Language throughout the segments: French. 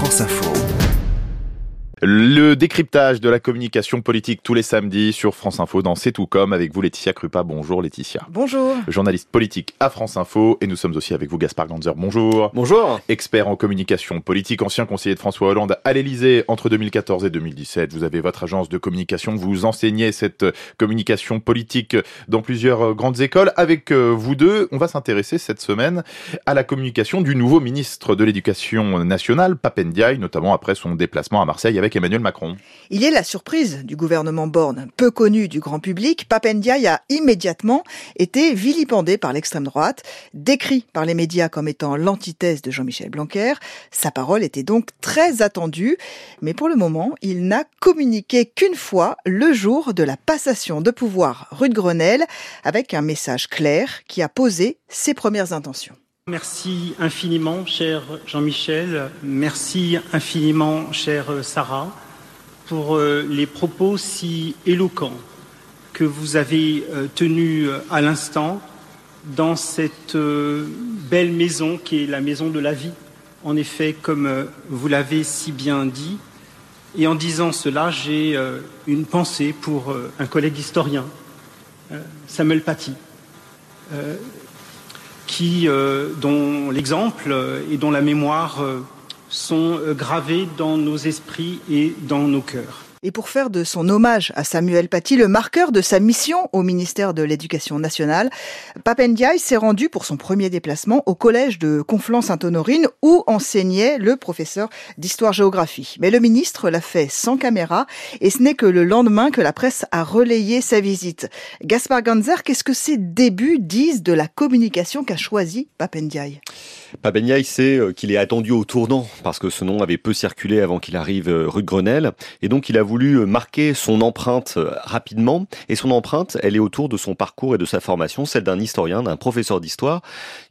France Info. Le décryptage de la communication politique tous les samedis sur France Info dans C'est tout comme avec vous Laetitia Krupa. Bonjour Laetitia. Bonjour. Journaliste politique à France Info et nous sommes aussi avec vous Gaspard Ganzer. Bonjour. Bonjour. Expert en communication politique, ancien conseiller de François Hollande à l'Elysée entre 2014 et 2017. Vous avez votre agence de communication, vous enseignez cette communication politique dans plusieurs grandes écoles. Avec euh, vous deux, on va s'intéresser cette semaine à la communication du nouveau ministre de l'Éducation nationale, Papendiaï, notamment après son déplacement à Marseille avec Emmanuel Macron. Il est la surprise du gouvernement Borne. Peu connu du grand public, Papendiaï a immédiatement été vilipendé par l'extrême droite, décrit par les médias comme étant l'antithèse de Jean-Michel Blanquer. Sa parole était donc très attendue, mais pour le moment, il n'a communiqué qu'une fois le jour de la passation de pouvoir rue de Grenelle avec un message clair qui a posé ses premières intentions. Merci infiniment, cher Jean-Michel. Merci infiniment, chère Sarah, pour euh, les propos si éloquents que vous avez euh, tenus euh, à l'instant dans cette belle maison qui est la maison de la vie. En effet, comme vous l'avez si bien dit, et en disant cela, j'ai une pensée pour un collègue historien, Samuel Paty euh, dont l'exemple et dont la mémoire euh, sont euh, gravés dans nos esprits et dans nos cœurs. Et pour faire de son hommage à Samuel Paty le marqueur de sa mission au ministère de l'Éducation nationale, Papendiaï s'est rendu pour son premier déplacement au collège de Conflans-Sainte-Honorine où enseignait le professeur d'histoire-géographie. Mais le ministre l'a fait sans caméra et ce n'est que le lendemain que la presse a relayé sa visite. Gaspard Ganzer, qu'est-ce que ces débuts disent de la communication qu'a choisi Papendiaï? Papendiaï sait euh, qu'il est attendu au tournant parce que ce nom avait peu circulé avant qu'il arrive euh, rue de Grenelle. Et donc il a voulu euh, marquer son empreinte rapidement. Et son empreinte elle est autour de son parcours et de sa formation, celle d'un historien, d'un professeur d'histoire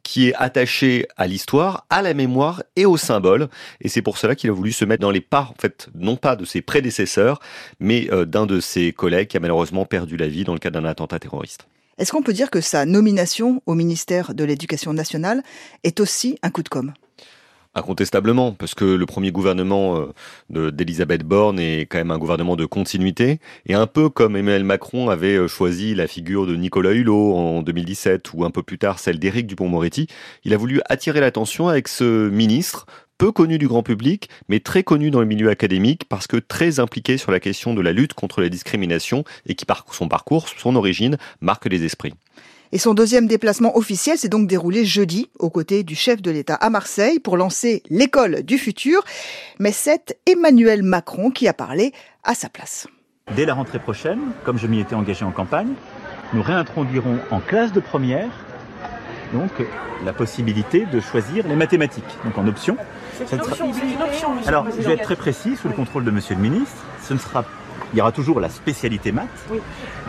qui est attaché à l'histoire, à la mémoire et au symbole. Et c'est pour cela qu'il a voulu se mettre dans les pas en fait non pas de ses prédécesseurs mais d'un de ses collègues qui a malheureusement perdu la vie dans le cadre d'un attentat terroriste. Est-ce qu'on peut dire que sa nomination au ministère de l'Éducation nationale est aussi un coup de com' Incontestablement, parce que le premier gouvernement euh, d'Elisabeth Borne est quand même un gouvernement de continuité, et un peu comme Emmanuel Macron avait euh, choisi la figure de Nicolas Hulot en 2017, ou un peu plus tard celle d'Éric Dupont-Moretti, il a voulu attirer l'attention avec ce ministre peu connu du grand public, mais très connu dans le milieu académique parce que très impliqué sur la question de la lutte contre les discriminations et qui, par son parcours, son origine, marque les esprits. Et son deuxième déplacement officiel s'est donc déroulé jeudi aux côtés du chef de l'État à Marseille pour lancer l'école du futur. Mais c'est Emmanuel Macron qui a parlé à sa place. Dès la rentrée prochaine, comme je m'y étais engagé en campagne, nous réintroduirons en classe de première donc la possibilité de choisir les mathématiques, donc en option. C'est une, option, Alors, je vais être très précis, sous le contrôle de Monsieur le Ministre. Ce ne sera, il y aura toujours la spécialité maths,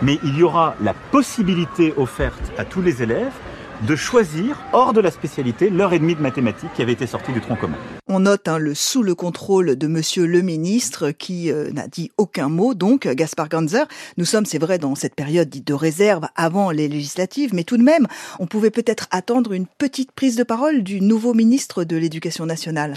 mais il y aura la possibilité offerte à tous les élèves de choisir, hors de la spécialité, l'heure et demie de mathématiques qui avait été sortie du tronc commun. On note hein, le sous le contrôle de Monsieur le ministre qui euh, n'a dit aucun mot. Donc, Gaspard Ganzer, nous sommes, c'est vrai, dans cette période dite de réserve avant les législatives, mais tout de même, on pouvait peut-être attendre une petite prise de parole du nouveau ministre de l'Éducation nationale.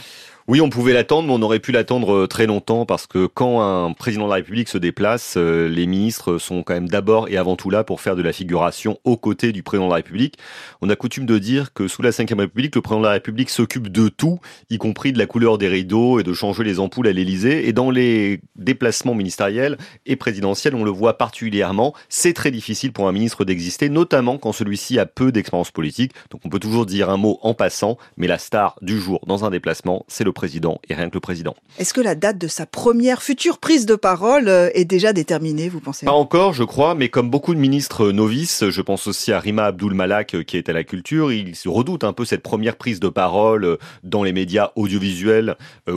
Oui, on pouvait l'attendre, mais on aurait pu l'attendre euh, très longtemps parce que quand un président de la République se déplace, euh, les ministres sont quand même d'abord et avant tout là pour faire de la figuration aux côtés du président de la République. On a coutume de dire que sous la Ve République, le président de la République s'occupe de tout, y compris de la couleur des rideaux et de changer les ampoules à l'Élysée. Et dans les déplacements ministériels et présidentiels, on le voit particulièrement. C'est très difficile pour un ministre d'exister, notamment quand celui-ci a peu d'expérience politique. Donc on peut toujours dire un mot en passant, mais la star du jour dans un déplacement, c'est le président et rien que le président. Est-ce que la date de sa première future prise de parole euh, est déjà déterminée, vous pensez? Pas encore, je crois, mais comme beaucoup de ministres novices, je pense aussi à Rima Abdul Malak euh, qui est à la culture, il se redoute un peu cette première prise de parole euh, dans les médias audiovisuels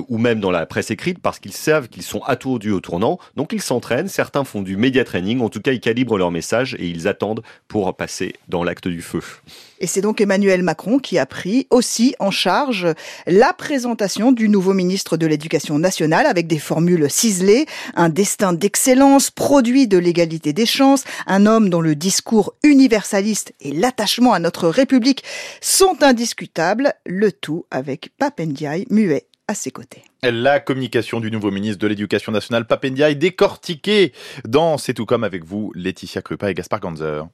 ou même dans la presse écrite parce qu'ils savent qu'ils sont attourdus au tournant, donc ils s'entraînent, certains font du média training, en tout cas ils calibrent leur message et ils attendent pour passer dans l'acte du feu. Et c'est donc Emmanuel Macron qui a pris aussi en charge la présentation du nouveau ministre de l'Éducation nationale avec des formules ciselées, un destin d'excellence, produit de l'égalité des chances, un homme dont le discours universaliste et l'attachement à notre République sont indiscutables, le tout avec Papendiaï muet à ses côtés. La communication du nouveau ministre de l'Éducation nationale, Papendia, est décortiquée dans C'est tout comme avec vous, Laetitia Krupa et Gaspard Ganzer.